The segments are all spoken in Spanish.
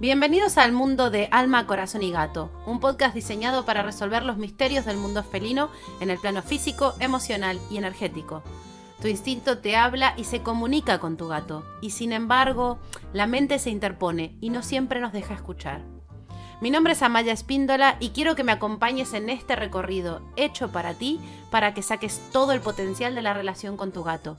Bienvenidos al mundo de Alma, Corazón y Gato, un podcast diseñado para resolver los misterios del mundo felino en el plano físico, emocional y energético. Tu instinto te habla y se comunica con tu gato, y sin embargo, la mente se interpone y no siempre nos deja escuchar. Mi nombre es Amaya Espíndola y quiero que me acompañes en este recorrido hecho para ti para que saques todo el potencial de la relación con tu gato.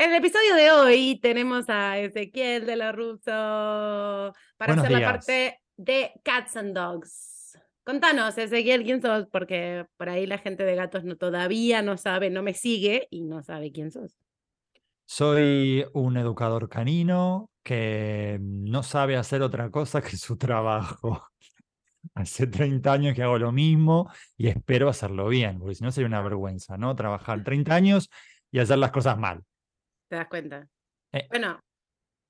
En el episodio de hoy tenemos a Ezequiel de la Russo para hacer la parte de Cats and Dogs. Contanos, Ezequiel, quién sos, porque por ahí la gente de gatos no, todavía no sabe, no me sigue y no sabe quién sos. Soy un educador canino que no sabe hacer otra cosa que su trabajo. Hace 30 años que hago lo mismo y espero hacerlo bien, porque si no sería una vergüenza, ¿no? Trabajar 30 años y hacer las cosas mal. ¿Te das cuenta? Eh. bueno,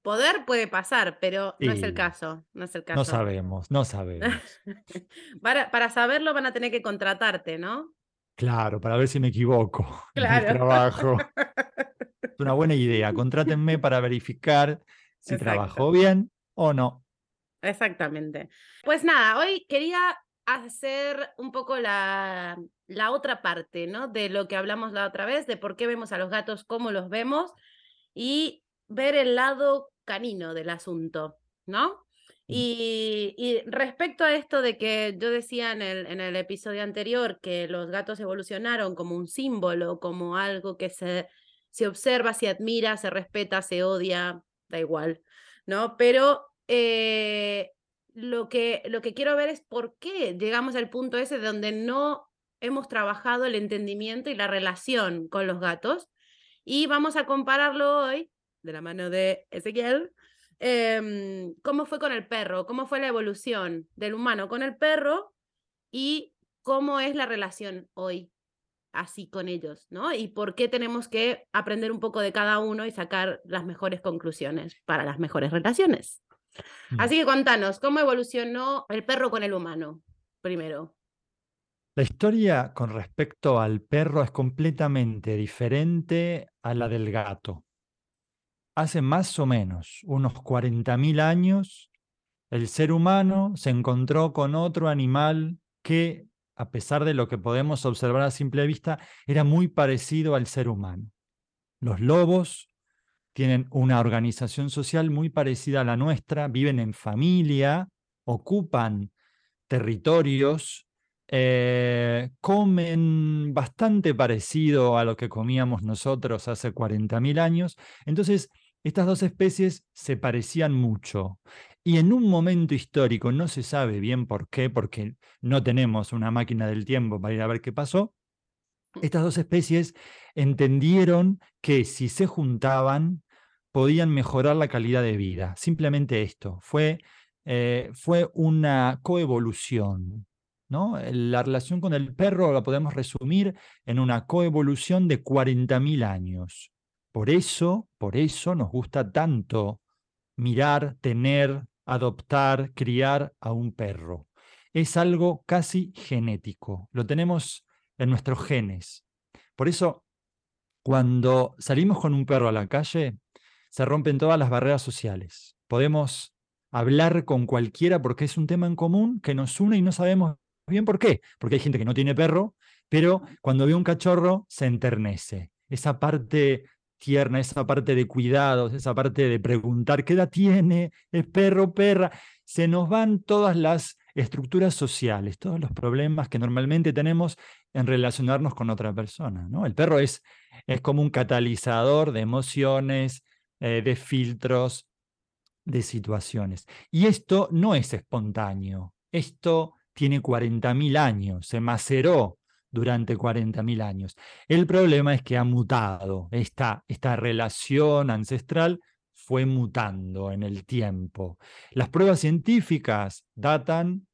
poder puede pasar, pero no es el caso. No es el caso. No sabemos, no sabemos. para, para, saberlo van a tener que contratarte, ¿no? Claro, para ver si me equivoco claro. en trabajo. es una buena idea. Contrátenme para verificar si trabajo bien o no. Exactamente. Pues nada, hoy quería hacer un poco la, la otra parte, ¿no? De lo que hablamos la otra vez, de por qué vemos a los gatos, cómo los vemos y ver el lado canino del asunto, ¿no? Y, respecto a esto de que yo decía en el, en el episodio anterior que los gatos evolucionaron como un símbolo, como algo que se, se observa, se admira, se respeta, se odia, da igual, ¿no? Pero eh, lo, que, lo que quiero ver es por qué llegamos al punto ese donde no hemos trabajado el entendimiento y la relación con los gatos. Y vamos a compararlo hoy, de la mano de Ezequiel, em, cómo fue con el perro, cómo fue la evolución del humano con el perro y cómo es la relación hoy así con ellos, ¿no? Y por qué tenemos que aprender un poco de cada uno y sacar las mejores conclusiones para las mejores relaciones. Mm. Así que contanos, ¿cómo evolucionó el perro con el humano primero? La historia con respecto al perro es completamente diferente a la del gato. Hace más o menos unos 40.000 años, el ser humano se encontró con otro animal que, a pesar de lo que podemos observar a simple vista, era muy parecido al ser humano. Los lobos tienen una organización social muy parecida a la nuestra, viven en familia, ocupan territorios eh, comen bastante parecido a lo que comíamos nosotros hace 40.000 años. Entonces, estas dos especies se parecían mucho. Y en un momento histórico, no se sabe bien por qué, porque no tenemos una máquina del tiempo para ir a ver qué pasó, estas dos especies entendieron que si se juntaban podían mejorar la calidad de vida. Simplemente esto, fue, eh, fue una coevolución. La relación con el perro la podemos resumir en una coevolución de 40.000 años. Por eso, por eso nos gusta tanto mirar, tener, adoptar, criar a un perro. Es algo casi genético, lo tenemos en nuestros genes. Por eso, cuando salimos con un perro a la calle, se rompen todas las barreras sociales. Podemos hablar con cualquiera porque es un tema en común que nos une y no sabemos bien por qué. Porque hay gente que no tiene perro, pero cuando ve un cachorro se enternece. Esa parte tierna, esa parte de cuidados, esa parte de preguntar qué edad tiene, es perro, perra, se nos van todas las estructuras sociales, todos los problemas que normalmente tenemos en relacionarnos con otra persona. ¿no? El perro es, es como un catalizador de emociones, eh, de filtros, de situaciones. Y esto no es espontáneo, esto tiene 40.000 años, se maceró durante 40.000 años. El problema es que ha mutado, esta, esta relación ancestral fue mutando en el tiempo. Las pruebas científicas datan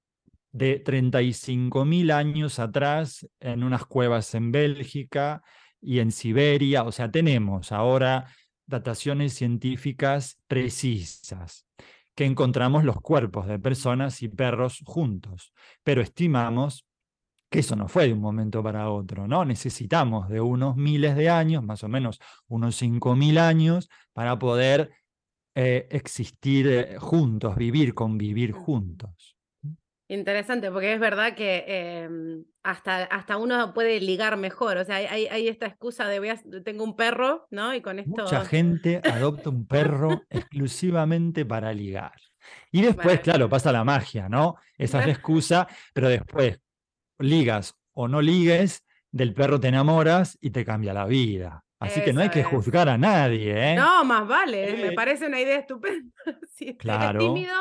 de 35.000 años atrás en unas cuevas en Bélgica y en Siberia, o sea, tenemos ahora dataciones científicas precisas que encontramos los cuerpos de personas y perros juntos, pero estimamos que eso no fue de un momento para otro, ¿no? Necesitamos de unos miles de años, más o menos unos 5.000 años, para poder eh, existir eh, juntos, vivir, convivir juntos. Interesante, porque es verdad que em, hasta, hasta uno puede ligar mejor. O sea, hay, hay- esta excusa de voy a, tengo un perro, ¿no? Y con esto. Mucha gente adopta un perro exclusivamente para ligar. Y después, claro, pasa la magia, ¿no? Esa es la excusa, pero después ligas o no ligues, del perro te enamoras y te cambia la vida. Así que no hay que es. juzgar a nadie, ¿eh? No, más vale, me Eh. parece una idea estupenda. Si eres Claro. tímido,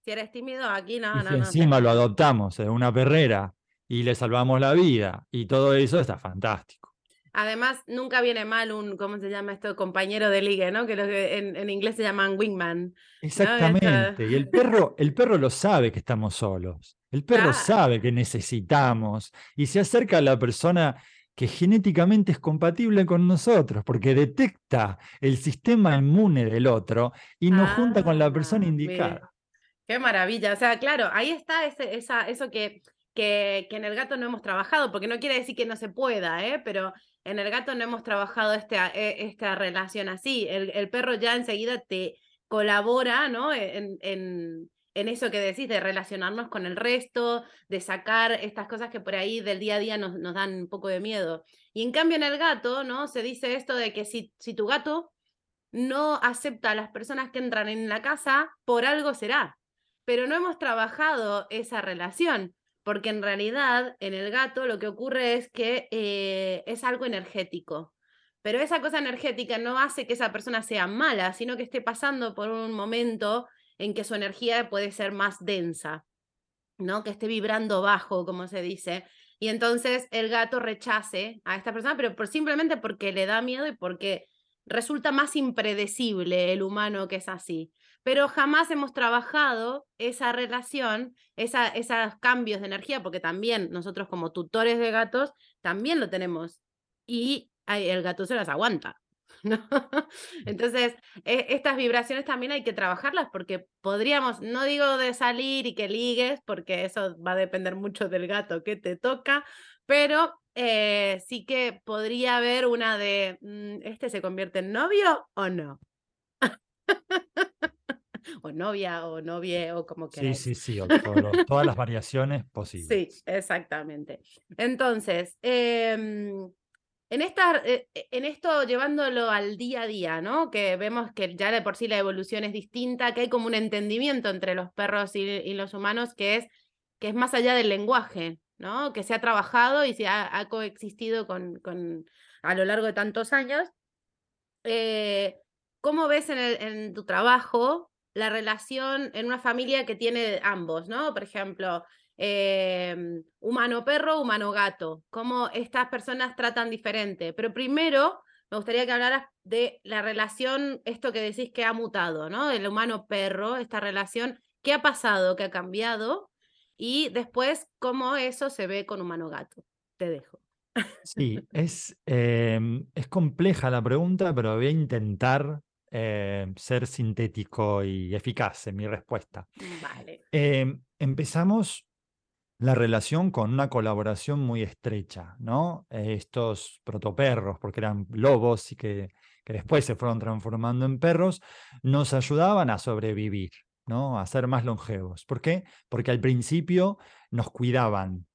si eres tímido, aquí no, y no, si no. encima lo adoptamos en una perrera y le salvamos la vida y todo eso está fantástico. Además, nunca viene mal un, ¿cómo se llama esto? Compañero de ligue, ¿no? Que en, en inglés se llaman wingman. Exactamente. Y el perro, el perro lo sabe que estamos solos. El perro sabe que necesitamos y se acerca a la persona que genéticamente es compatible con nosotros, porque detecta el sistema inmune del otro y nos junta con la persona Ah, indicada. Qué maravilla. O sea, claro, ahí está ese, esa, eso que, que, que en el gato no hemos trabajado, porque no quiere decir que no se pueda, ¿eh? Pero en el gato no hemos trabajado este, eh, esta relación así. El, el perro ya enseguida te colabora, ¿no? En, en, en eso que decís, de relacionarnos con el resto, de sacar estas cosas que por ahí del día a día nos, nos dan un poco de miedo. Y en cambio en el gato, ¿no? Se dice esto de que si, si tu gato no acepta a las personas que entran en la casa, por algo será. Pero no hemos trabajado esa relación, porque en realidad en el gato lo que ocurre es que eh, es algo energético. Pero esa cosa energética no hace que esa persona sea mala, sino que esté pasando por un momento en que su energía puede ser más densa, ¿no? Que esté vibrando bajo, como se dice. Y entonces el gato rechace a esta persona, pero por, simplemente porque le da miedo y porque resulta más impredecible el humano que es así. Pero jamás hemos trabajado esa relación, esa, esos cambios de energía, porque también nosotros como tutores de gatos también lo tenemos. Y el gato se las aguanta. Entonces, e- estas vibraciones también hay que trabajarlas porque podríamos, no digo de salir y que ligues, porque eso va a depender mucho del gato que te toca, pero eh, sí que podría haber una de, mm, ¿este se convierte en novio o no? o novia o novie o como Sí, queráis. sí, sí, o todo todas las variaciones Sí, posibles. exactamente. Entonces, em, en, esta, eh, eh, en esto llevándolo al día a día, ¿no? Que vemos que ya de por sí la evolución es distinta, que hay como un entendimiento entre los perros y, y los humanos que es, que es más allá del lenguaje, ¿no? Que se ha trabajado y se ha, ha coexistido con, con, a lo largo de tantos años. Eh, ¿Cómo ves en, el- en tu trabajo la relación en una familia que tiene ambos, ¿no? Por ejemplo, em, humano-perro, humano-gato, cómo estas personas tratan diferente. Pero primero me gustaría que hablaras de la relación, esto que decís que ha mutado, ¿no? El humano-perro, esta relación, ¿qué ha pasado, qué ha cambiado? Y después, cómo eso se ve con humano-gato. Te dejo. Sí, es, em, es compleja la pregunta, pero voy a intentar em, ser sintético y eficaz en mi respuesta. Vale. Em, empezamos la relación con una colaboración muy estrecha, ¿no? Eh, Estos protoperros, porque eran lobos y que, que después se fueron transformando en perros, nos ayudaban a sobrevivir, ¿no? A ser más longevos. ¿Por qué? Porque al principio nos cuidaban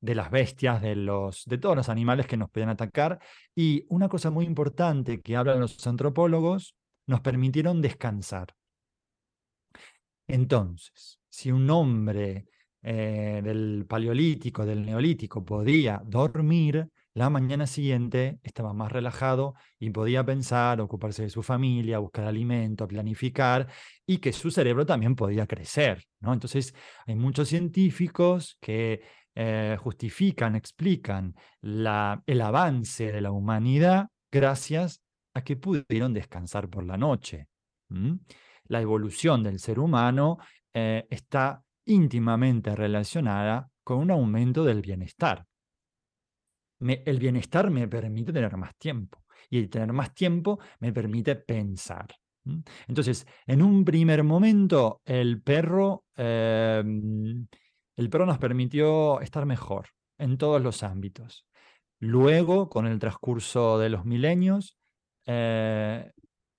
de las bestias, de, los, de todos los animales que nos podían atacar. Y una cosa muy importante que hablan los antropólogos, nos permitieron descansar. Entonces, si un hombre eh, del paleolítico, del neolítico, podía dormir, la mañana siguiente estaba más relajado y podía pensar, ocuparse de su familia, buscar alimento, planificar y que su cerebro también podía crecer. ¿no? Entonces, hay muchos científicos que eh, justifican, explican el avance de la humanidad gracias a que pudieron descansar por la noche. La evolución del ser humano eh, está íntimamente relacionada con un aumento del bienestar. Me- el bienestar me permite tener más tiempo y el tener más tiempo me permite pensar. Entonces, en un primer momento, el perro, eh, el perro nos permitió estar mejor en todos los ámbitos. Luego, con el transcurso de los milenios, eh,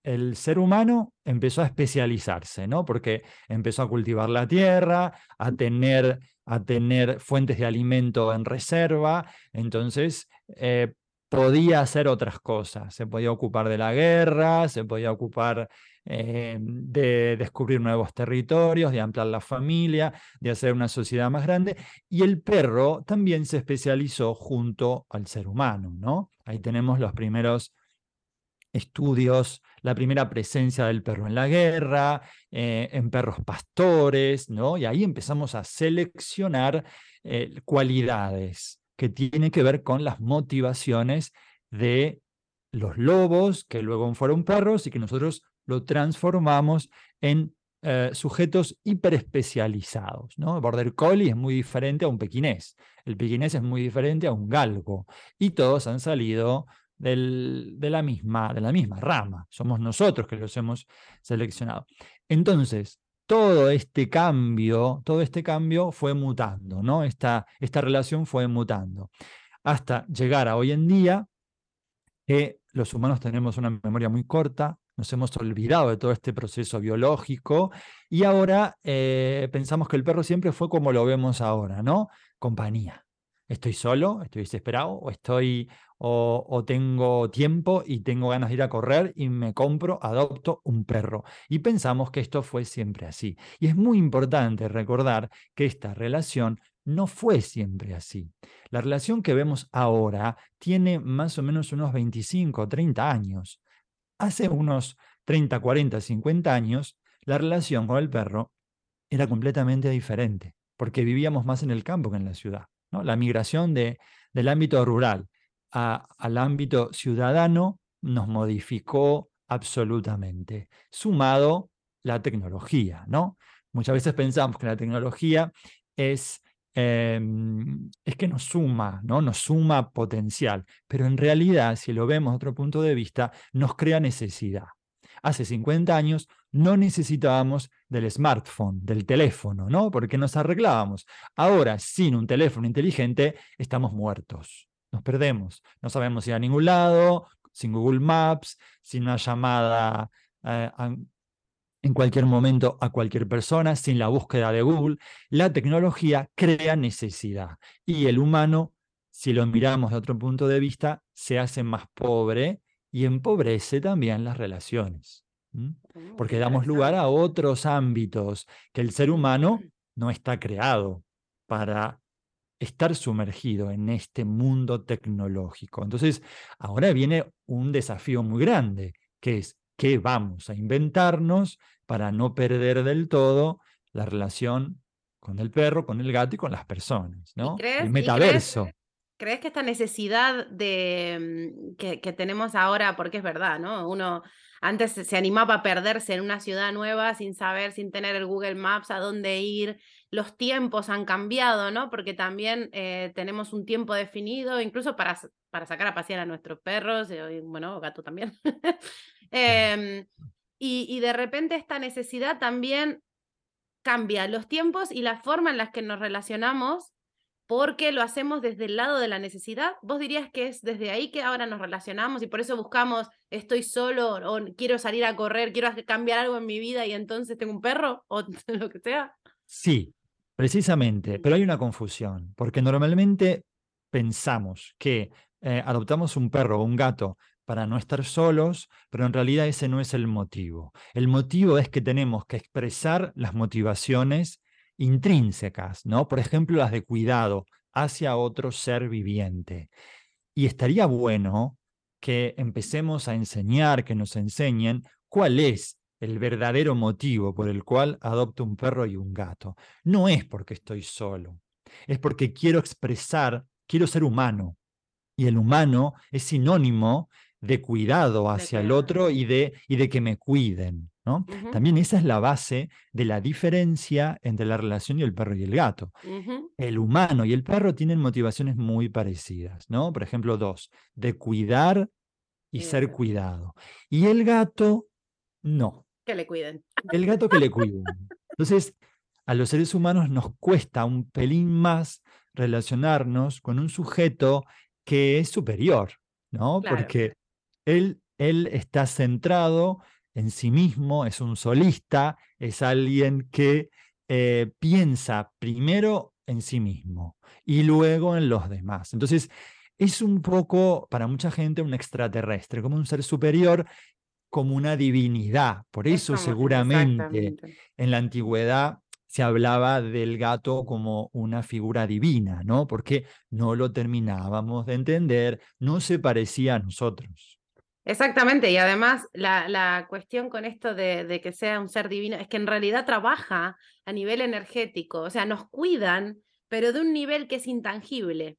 el ser humano empezó a especializarse, ¿no? Porque empezó a cultivar la tierra, a tener, a tener fuentes de alimento en reserva, entonces eh, podía hacer otras cosas. Se podía ocupar de la guerra, se podía ocupar eh, de descubrir nuevos territorios, de ampliar la familia, de hacer una sociedad más grande. Y el perro también se especializó junto al ser humano, ¿no? Ahí tenemos los primeros estudios, la primera presencia del perro en la guerra, eh, en perros pastores, ¿no? Y ahí empezamos a seleccionar eh, cualidades que tienen que ver con las motivaciones de los lobos, que luego fueron perros y que nosotros lo transformamos en eh, sujetos hiperespecializados. ¿no? Border Collie es muy diferente a un pequinés, el pequinés es muy diferente a un galgo, y todos han salido de, la misma, de la misma rama. Somos nosotros que los hemos seleccionado. Entonces, todo este cambio, todo este cambio fue mutando, ¿no? Esta, esta relación fue mutando. Hasta llegar a hoy en día, que los humanos tenemos una memoria muy corta, nos hemos olvidado de todo este proceso biológico y ahora eh, pensamos que el perro siempre fue como lo vemos ahora, ¿no? Compañía. Estoy solo, estoy desesperado o estoy o, tengo tiempo y tengo ganas de ir a correr y me compro, adopto un perro. Y pensamos que esto fue siempre así. Y es muy importante recordar que esta relación no fue siempre así. La relación que vemos ahora tiene más o menos unos 25 o 30 años. Hace unos 30, 40, 50 años, la relación con el perro era completamente diferente, porque vivíamos más en el campo que en la ciudad. ¿No? La migración de, del ámbito rural al ámbito ciudadano nos modificó absolutamente, sumado la tecnología, ¿no? Muchas veces pensamos que la tecnología es, em, es que nos suma, ¿no? Nos suma potencial, pero en realidad, si lo vemos de otro punto de vista, nos crea necesidad. Hace 50 años no necesitábamos del smartphone, del teléfono, ¿no? Porque nos arreglábamos. Ahora, sin un teléfono inteligente, estamos muertos nos perdemos. No sabemos ir a ningún lado, sin Google Maps, sin una llamada eh, en cualquier momento a cualquier persona, sin la búsqueda de Google. La tecnología crea necesidad y el humano, si lo miramos de otro punto de vista, se hace más pobre y empobrece también las relaciones. Oh, Porque damos lugar a otros ámbitos que el ser humano no está creado para estar sumergido en este mundo tecnológico. Entonces, ahora viene un desafío muy grande, que es qué vamos a inventarnos para no perder del todo la relación con el perro, con el gato y con las personas, ¿no? el metaverso. Crees, que esta necesidad de, mm, que, que, tenemos ahora, porque es verdad, ¿no? Uno antes se animaba a perderse en una ciudad nueva sin saber, sin tener el Google Maps, a dónde ir, los tiempos han cambiado, ¿no? Porque también eh, tenemos un tiempo definido, incluso para, para sacar a pasear a nuestros perros, eh, y, bueno, gato también. Em, y, y de repente esta necesidad también cambia los tiempos y la forma en la que nos relacionamos porque lo hacemos desde el lado de la necesidad. ¿Vos dirías que es desde ahí que ahora nos relacionamos y por eso buscamos estoy solo o quiero salir a correr, quiero cambiar algo en mi vida y entonces tengo un perro o lo que sea? Sí, Precisamente, pero hay una confusión, porque normalmente pensamos que eh, adoptamos un perro o un gato para no estar solos, pero en realidad ese no es el motivo. El motivo es que tenemos que expresar las motivaciones intrínsecas, ¿no? Por ejemplo, las de cuidado hacia otro ser viviente. Y estaría bueno que empecemos a enseñar, que nos enseñen cuál es el verdadero motivo por el cual adopto un perro y un gato. No es porque estoy solo, es porque quiero expresar, quiero ser humano. Y el humano es sinónimo de cuidado hacia el otro y de, y de que me cuiden. ¿No? También esa es la base de la diferencia entre la relación y el perro y el gato. El humano y el perro tienen motivaciones muy parecidas, ¿no? Por ejemplo, dos, de cuidar y ser cuidado. Y el gato, no. Que le cuiden. El gato que le cuiden. Entonces, a los seres humanos nos cuesta un pelín más relacionarnos con un sujeto que es superior, ¿no? Porque él él está centrado en sí mismo, es un solista, es alguien que eh, piensa primero en sí mismo y luego en los demás. Entonces, es un poco, para mucha gente, un extraterrestre, como un ser superior, como una divinidad. Por eso seguramente en la antigüedad se hablaba del gato como una figura divina, ¿no? Porque no lo terminábamos de entender, no se parecía a nosotros. Exactamente, y además la, cuestión con esto de, que sea un ser divino es que en realidad trabaja a nivel energético, o sea, nos cuidan, pero de un nivel que es intangible.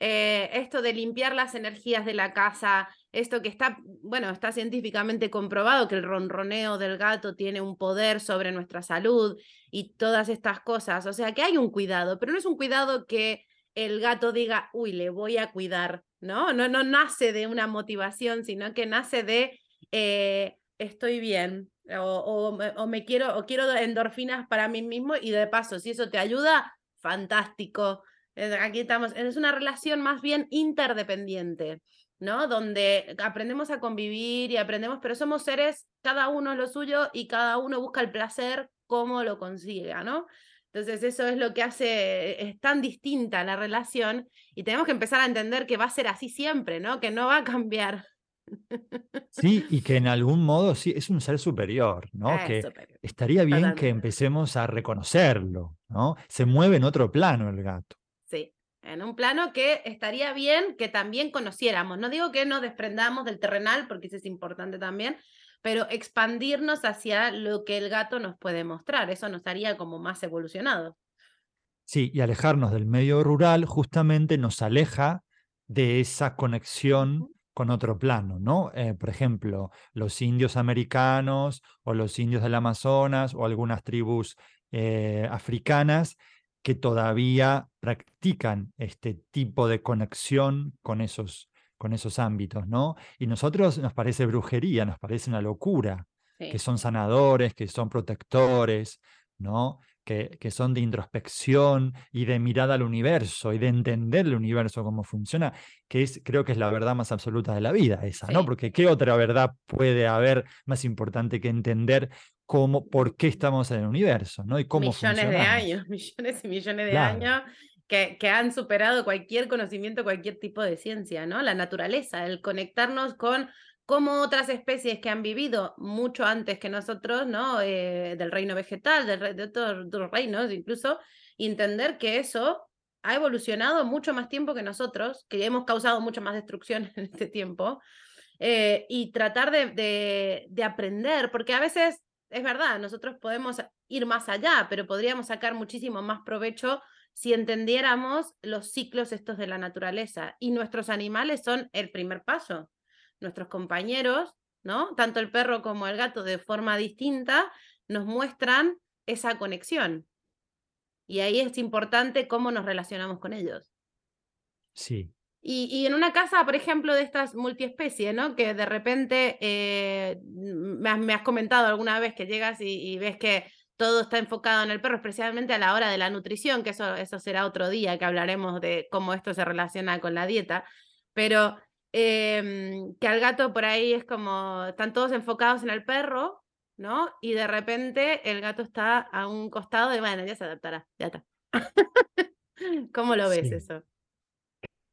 Eh, esto de limpiar las energías de la casa, esto que está, bueno, está científicamente comprobado que el ronroneo del gato tiene un poder sobre nuestra salud y todas estas cosas, o sea, que hay un cuidado, pero no es un cuidado que el gato diga, uy, le voy a cuidar ¿no? No, no nace de una motivación, sino que nace de eh, estoy bien o, o, me quiero o quiero endorfinas para mí mismo y de paso, si eso te ayuda, fantástico. Aquí estamos, es una relación más bien interdependiente, ¿no? Donde aprendemos a convivir y aprendemos, pero somos seres, cada uno es lo suyo y cada uno busca el placer como lo consiga, ¿no? Entonces eso es lo que hace, es tan distinta la relación y tenemos que empezar a entender que va a ser así siempre, ¿no? Que no va a cambiar. Sí, y que en algún modo sí es un ser superior, ¿no? que estaría bien que empecemos a reconocerlo, ¿no? Se mueve en otro plano el gato. Sí, en un plano que estaría bien que también conociéramos. No digo que nos desprendamos del terrenal, porque eso es importante también, pero expandirnos hacia lo que el gato nos puede mostrar. Eso nos haría como más evolucionados. Sí, y alejarnos del medio rural justamente nos aleja de esa conexión con otro plano, ¿no? Eh, por ejemplo, los indios americanos o los indios del Amazonas o algunas tribus eh, africanas que todavía practican este tipo de conexión con esos con esos ámbitos, ¿no? Y nosotros nos parece brujería, nos parece una locura, que son sanadores, que son protectores, ¿no? Que, que, son de introspección y de mirada al universo y de entender el universo cómo funciona, que es, creo que es la verdad más absoluta de la vida esa, ¿no? Porque ¿qué otra verdad puede haber más importante que entender cómo, por qué estamos en el universo, ¿no? Y cómo millones de años, millones y millones de años que, han superado cualquier conocimiento, cualquier tipo de ciencia, ¿no? La naturaleza, el conectarnos con cómo otras especies que han vivido mucho antes que nosotros, ¿no? Eh, del reino vegetal, del, de otros, reinos incluso, entender que eso ha evolucionado mucho más tiempo que nosotros, que hemos causado mucho más destrucción en este tiempo, eh, y tratar de, aprender, porque a veces es verdad, nosotros podemos ir más allá, pero podríamos sacar muchísimo más provecho si entendiéramos los ciclos estos de la naturaleza. Y nuestros animales son el primer paso. Nuestros compañeros, ¿no? Tanto el perro como el gato de forma distinta nos muestran esa conexión. Y ahí es importante cómo nos relacionamos con ellos. Sí. Y, en una casa, por ejemplo, de estas multiespecies, ¿no? Que de repente eh, me, has, comentado alguna vez que llegas y ves que todo está enfocado en el perro, especialmente a la hora de la nutrición, que eso, eso será otro día que hablaremos de cómo esto se relaciona con la dieta, pero em, que al gato por ahí es como, están todos enfocados en el perro, ¿no? Y de repente el gato está a un costado de, bueno, ya se adaptará, ya está. ¿Cómo lo ves eso?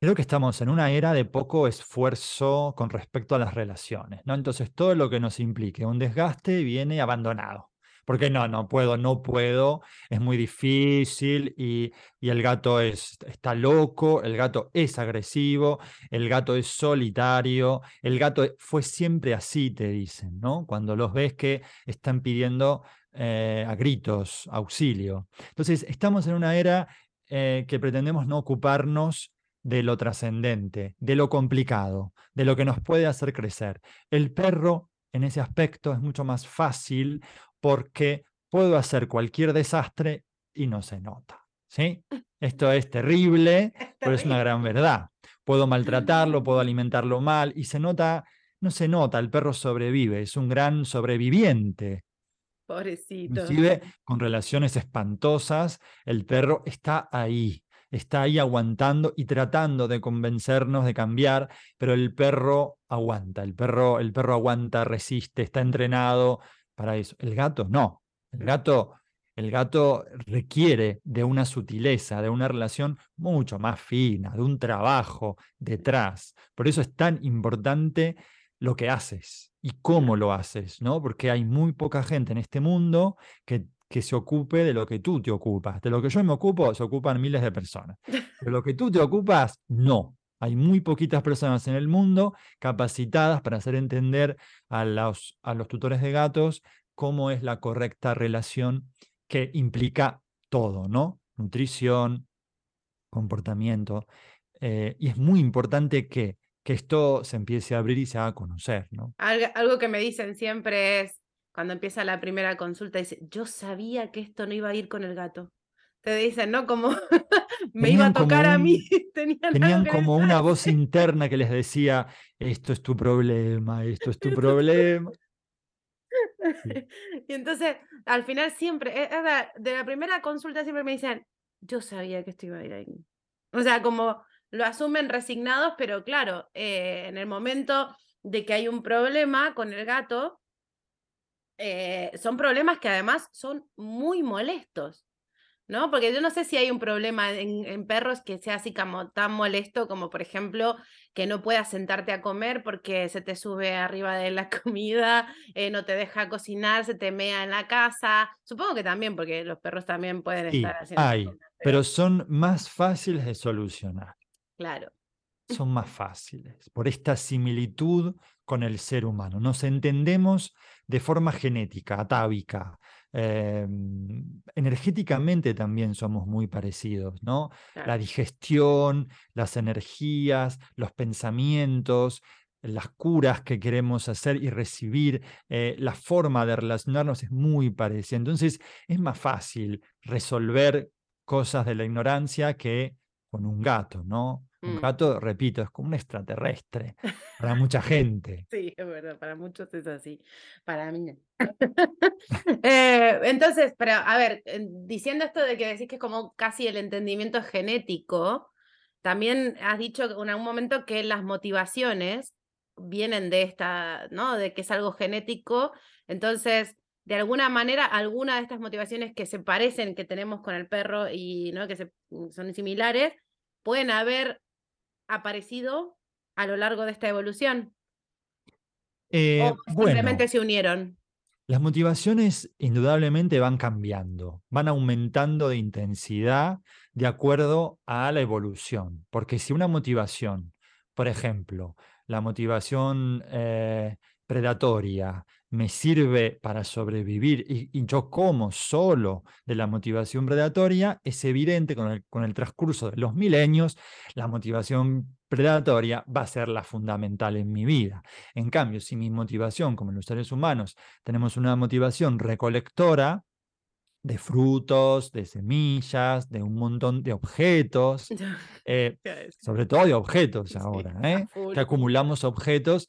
Creo que estamos en una era de poco esfuerzo con respecto a las relaciones, ¿no? Entonces todo lo que nos implique un desgaste viene abandonado porque no, no puedo, no puedo, es muy difícil y, el gato es, está loco, el gato es agresivo, el gato es solitario, el gato fue siempre así, te dicen, ¿no? Cuando los ves que están pidiendo eh, a gritos auxilio. Entonces, estamos en una era eh, que pretendemos no ocuparnos de lo trascendente, de lo complicado, de lo que nos puede hacer crecer. El perro en ese aspecto es mucho más fácil porque puedo hacer cualquier desastre y no se nota. ¿sí? Esto es terrible, pero es una gran verdad. Puedo maltratarlo, puedo alimentarlo mal y se nota, no se nota, el perro sobrevive, es un gran sobreviviente. Pobrecito. Inclusive con relaciones espantosas, el perro está ahí. está ahí aguantando y tratando de convencernos de cambiar, pero el perro aguanta, el perro, el perro aguanta, resiste, está entrenado para eso. El gato no. El gato, el gato requiere de una sutileza, de una relación mucho más fina, de un trabajo detrás. Por eso es tan importante lo que haces y cómo lo haces, ¿no? Porque hay muy poca gente en este mundo que que se ocupe de lo que tú te ocupas. De lo que yo me ocupo, se ocupan miles de personas. De lo que tú te ocupas, no. Hay muy poquitas personas en el mundo capacitadas para hacer entender a los, a los tutores de gatos cómo es la correcta relación que implica todo, ¿no? Nutrición, comportamiento. Eh, y es muy importante que, que esto se empiece a abrir y se haga conocer, ¿no? algo que me dicen siempre es, cuando empieza la primera consulta, dice, yo sabía que esto no iba a ir con el gato. Te dicen, ¿no? Como me iba a tocar a mí. Tenían, como una voz interna que les decía, esto es tu problema, esto es tu problema. y entonces, al final siempre, eh, de la primera consulta siempre me dicen, yo sabía que esto iba a ir ahí. O sea, como lo asumen resignados, pero claro, eh, en el momento de que hay un problema con el gato, eh, son problemas que además son muy molestos, ¿no? Porque yo no sé si hay un problema en, perros que sea así como tan molesto como, por ejemplo, que no puedas sentarte a comer porque se te sube arriba de la comida, eh, no te deja cocinar, se te mea en la casa. Supongo que también, porque los perros también pueden estar haciendo. Hay, pero son más fáciles de solucionar. Claro son más fáciles por esta similitud con el ser humano. Nos entendemos de forma genética, atávica. Em, energéticamente también somos muy parecidos, ¿no? La digestión, las energías, los pensamientos, las curas que queremos hacer y recibir, eh, la forma de relacionarnos es muy parecida. Entonces es más fácil resolver cosas de la ignorancia que con un gato, ¿no? Un mm. gato, repito, es como un extraterrestre para mucha gente. Sí, es verdad, para muchos es así, para mí eh, entonces, pero a ver, diciendo esto de que decís que es como casi el entendimiento genético, también has dicho en algún momento que las motivaciones vienen de esta, ¿no? De que es algo genético. Entonces, de alguna manera, alguna de estas motivaciones que se parecen, que tenemos con el perro y ¿no? que se, son similares, pueden haber aparecido a lo largo de esta evolución? Eh, ¿O simplemente se unieron? Las motivaciones indudablemente van cambiando, van aumentando de intensidad de acuerdo a la evolución. Porque si una motivación, por ejemplo, la motivación eh, predatoria me sirve para sobrevivir y, yo como solo de la motivación predatoria, es evidente con el, con el transcurso de los milenios, la motivación predatoria va a ser la fundamental en mi vida. En cambio, si mi motivación, como los seres humanos, tenemos una motivación recolectora, de frutos, de semillas, de un montón de objetos, eh, sobre todo de objetos ahora, ¿eh? que acumulamos objetos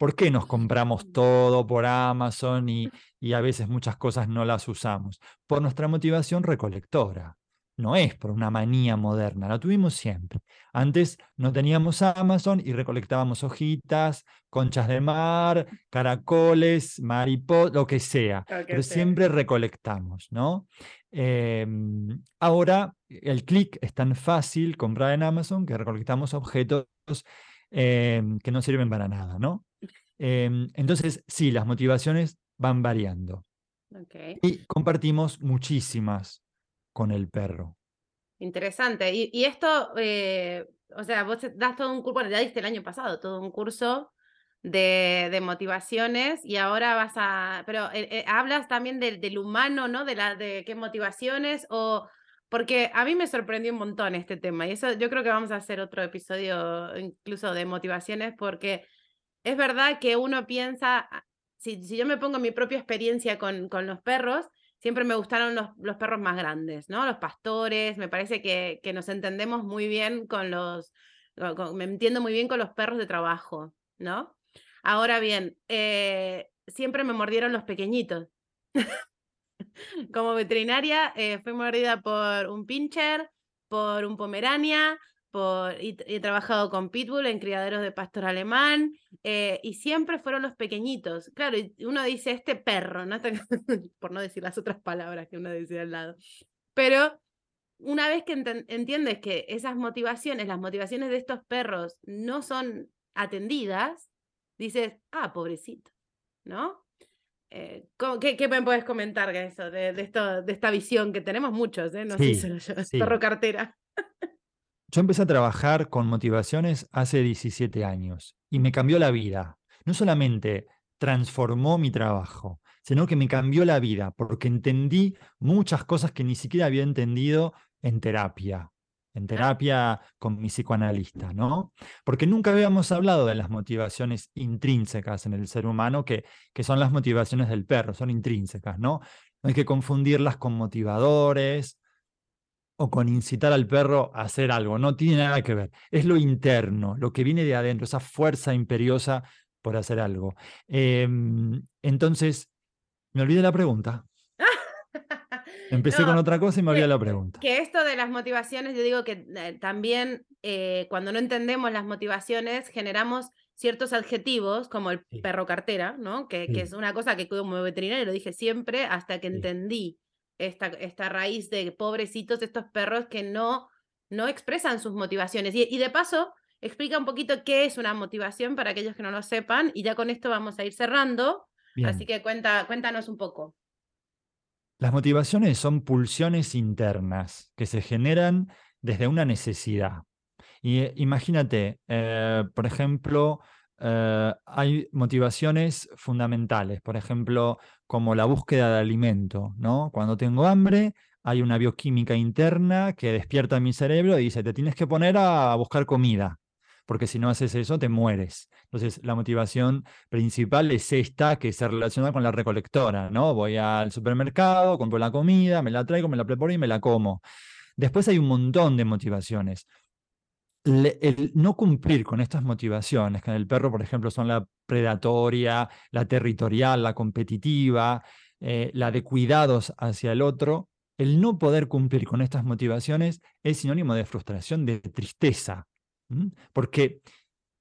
¿Por qué nos compramos todo por Amazon y, a veces muchas cosas no las usamos? Por nuestra motivación recolectora. No es por una manía moderna, la tuvimos siempre. Antes no teníamos Amazon y recolectábamos hojitas, conchas de mar, caracoles, mariposas, lo que sea, pero siempre recolectamos, ¿no? Em, ahora el clic es tan fácil comprar en Amazon que recolectamos objetos em, que no sirven para nada, ¿no? Em, entonces, sí, las motivaciones van variando. Y compartimos muchísimas con el perro. Interesante. Y, esto, eh, o sea, vos das todo un curso, bueno, ya diste el año pasado todo un curso de, motivaciones y ahora vas a, pero eh, eh, hablas también del, del, humano, ¿no? De, la, de qué motivaciones o, porque a mí me sorprendió un montón este tema y eso yo creo que vamos a hacer otro episodio incluso de motivaciones porque es verdad que uno piensa, ah, si, si yo me pongo mi propia experiencia con, con los perros, siempre me gustaron los, los, perros más grandes, ¿no? Los pastores, me parece que, que nos entendemos muy bien con los, me entiendo muy bien con los perros de trabajo, ¿no? Ahora bien, eh, siempre me mordieron los pequeñitos. Como veterinaria eh, fui mordida por un pincher, por un Pomerania, por, y, he trabajado con Pitbull en criaderos de pastor alemán, eh, y siempre fueron los pequeñitos. Claro, uno dice este perro, ¿no? por no decir las otras palabras que uno dice al lado. Pero una vez que entiendes que esas motivaciones, las motivaciones de estos perros no son atendidas, dices, ah, pobrecito, ¿no? Eh, qué, me puedes comentar de eso, de, esto, de esta visión que tenemos muchos, ¿eh? No sé solo yo, perro cartera. Yo empecé a trabajar con motivaciones hace 17 años y me cambió la vida. No solamente transformó mi trabajo, sino que me cambió la vida porque entendí muchas cosas que ni siquiera había entendido en terapia, en terapia con mi psicoanalista, ¿no? Porque nunca habíamos hablado de las motivaciones intrínsecas en el ser humano, que, que son las motivaciones del perro, son intrínsecas, ¿no? No hay que confundirlas con motivadores o con incitar al perro a hacer algo, no tiene nada que ver. Es lo interno, lo que viene de adentro, esa fuerza imperiosa por hacer algo. Em, entonces, me olvidé la pregunta. Empecé con otra cosa y me olvidé la pregunta. Que esto de las motivaciones, yo digo que eh, también eh, cuando no entendemos las motivaciones, generamos ciertos adjetivos, como el perro cartera, ¿no? Que, que, es una cosa que como veterinario lo dije siempre hasta que entendí esta, esta raíz de pobrecitos, estos perros que no, no expresan sus motivaciones. Y, y de paso, explica un poquito qué es una motivación para aquellos que no lo sepan, y ya con esto vamos a ir cerrando. Así que cuenta, cuéntanos un poco. Las motivaciones son pulsiones internas que se generan desde una necesidad. Y eh, imagínate, eh, por ejemplo, eh, hay motivaciones fundamentales, por ejemplo, como la búsqueda de alimento, ¿no? Cuando tengo hambre, hay una bioquímica interna que despierta mi cerebro y dice, te tienes que poner a buscar comida porque si no haces eso te mueres. Entonces, la motivación principal es esta que se relaciona con la recolectora, ¿no? Voy al supermercado, compro la comida, me la traigo, me la preparo y me la como. Después hay un montón de motivaciones. el no cumplir con estas motivaciones, que en el perro, por ejemplo, son la predatoria, la territorial, la competitiva, eh, la de cuidados hacia el otro, el no poder cumplir con estas motivaciones es sinónimo de frustración, de tristeza, porque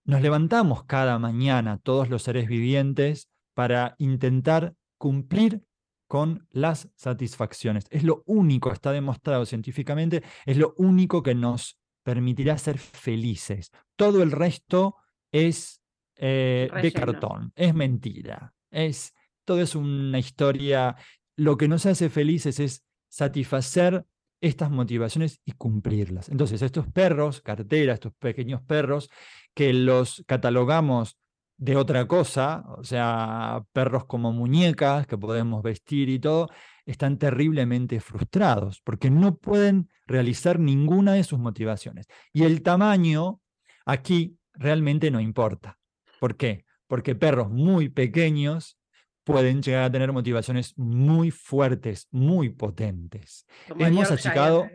nos levantamos cada mañana todos los seres vivientes para intentar cumplir con las satisfacciones. Es lo único, está demostrado científicamente, es lo único que nos permitirá ser felices. Todo el resto es eh, de cartón, es mentira, es, todo es una historia. Lo que nos hace felices es satisfacer estas motivaciones y cumplirlas. Entonces, estos perros, cartera, estos pequeños perros, que los catalogamos de otra cosa, o sea, perros como muñecas que podemos vestir y todo, están terriblemente frustrados porque no pueden realizar ninguna de sus motivaciones. Y el tamaño aquí realmente no importa. ¿Por qué? Porque perros muy pequeños pueden llegar a tener motivaciones muy fuertes, muy potentes. hemos achicado,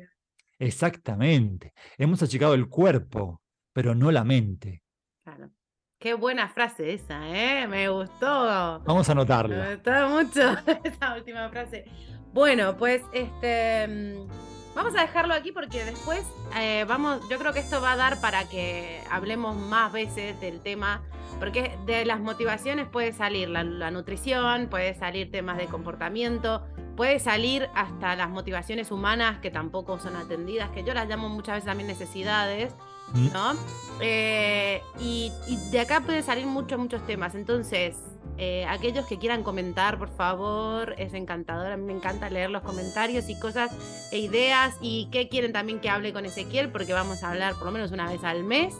exactamente, hemos achicado el cuerpo, pero no la mente. Claro. Qué buena frase esa, ¿eh? Me gustó. Vamos a anotarla. Me gustó mucho esa última frase. Bueno, pues este mm, vamos a dejarlo aquí porque después eh, vamos, yo creo que esto va a dar para que hablemos más veces del tema porque de las motivaciones puede salir la, nutrición, puede salir temas de comportamiento, puede salir hasta las motivaciones humanas que tampoco son atendidas, que yo las llamo muchas veces también necesidades, mm. ¿no? Eh, y, de acá puede salir muchos, muchos temas. Entonces, eh, aquellos que quieran comentar, por favor, es encantador. A mí me encanta leer los comentarios y cosas e ideas y qué quieren también que hable con Ezequiel, porque vamos a hablar por lo menos una vez al mes.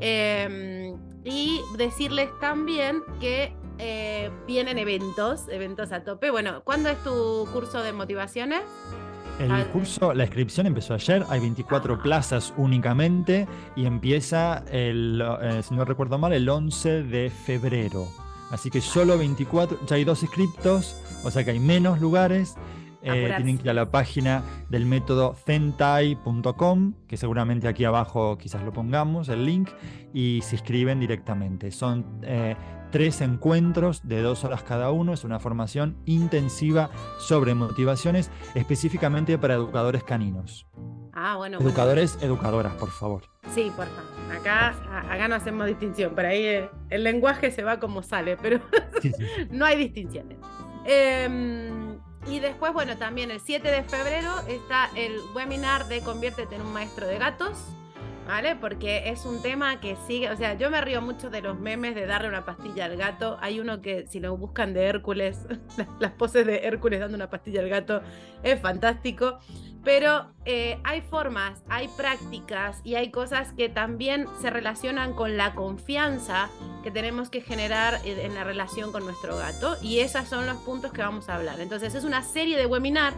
Em, y decirles también que eh, vienen eventos, eventos a tope. Bueno, ¿cuándo es tu curso de motivaciones? El curso, la inscripción empezó ayer, hay 24 ah. plazas únicamente y empieza, el, eh, si no recuerdo mal, el 11 de febrero. Así que solo 24, ya hay dos inscriptos, o sea que hay menos lugares. Eh, tienen que ir a la página del método zentai.com, que seguramente aquí abajo quizás lo pongamos, el link, y se inscriben directamente. Son eh, tres encuentros de dos horas cada uno, es una formación intensiva sobre motivaciones específicamente para educadores caninos. Ah, bueno. Educadores, educadoras, por favor. Sí, por favor. Acá, acá no hacemos distinción, por ahí el, el lenguaje se va como sale, pero no hay distinciones. Em, y después, bueno, también el 7 de febrero está el webinar de Conviértete en un maestro de gatos. ¿Vale? Porque es un tema que sigue, o sea, yo me río mucho de los memes de darle una pastilla al gato. Hay uno que si lo buscan de Hércules, las poses de Hércules dando una pastilla al gato, es fantástico. Pero eh, hay formas, hay prácticas y hay cosas que también se relacionan con la confianza que tenemos que generar en la relación con nuestro gato. Y esos son los puntos que vamos a hablar. Entonces es una serie de webinars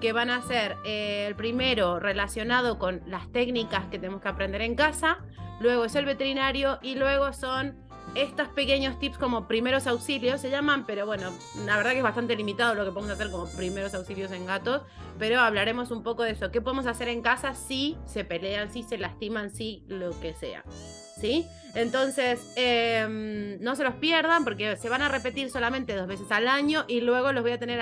que van a ser eh, el primero relacionado con las técnicas que tenemos que aprender en casa, luego es el veterinario y luego son estos pequeños tips como primeros auxilios se llaman, pero bueno, la verdad que es bastante limitado lo que podemos hacer como primeros auxilios en gatos, pero hablaremos un poco de eso, qué podemos hacer en casa si se pelean, si se lastiman, si lo que sea. ¿Sí? Entonces, em, no se los pierdan porque se van a repetir solamente dos veces al año y luego los voy a tener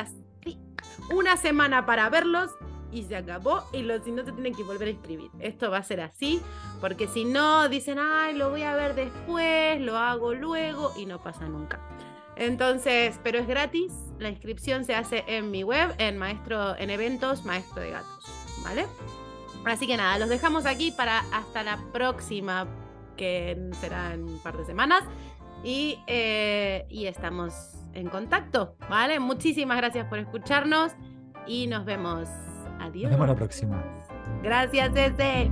una semana para verlos y se acabó y los, si no se tienen que volver a inscribir. Esto va a ser así, porque si no dicen, ay, lo voy a ver después, lo hago luego y no pasa nunca. Entonces, pero es gratis, la inscripción se hace en mi web, en Maestro, en eventos Maestro de Gatos, ¿vale? Así que nada, los dejamos aquí para hasta la próxima, que será en un par de semanas. Y, eh, y estamos en contacto, ¿vale? Muchísimas gracias por escucharnos y nos vemos. Adiós. Nos vemos la próxima. Gracias, desde.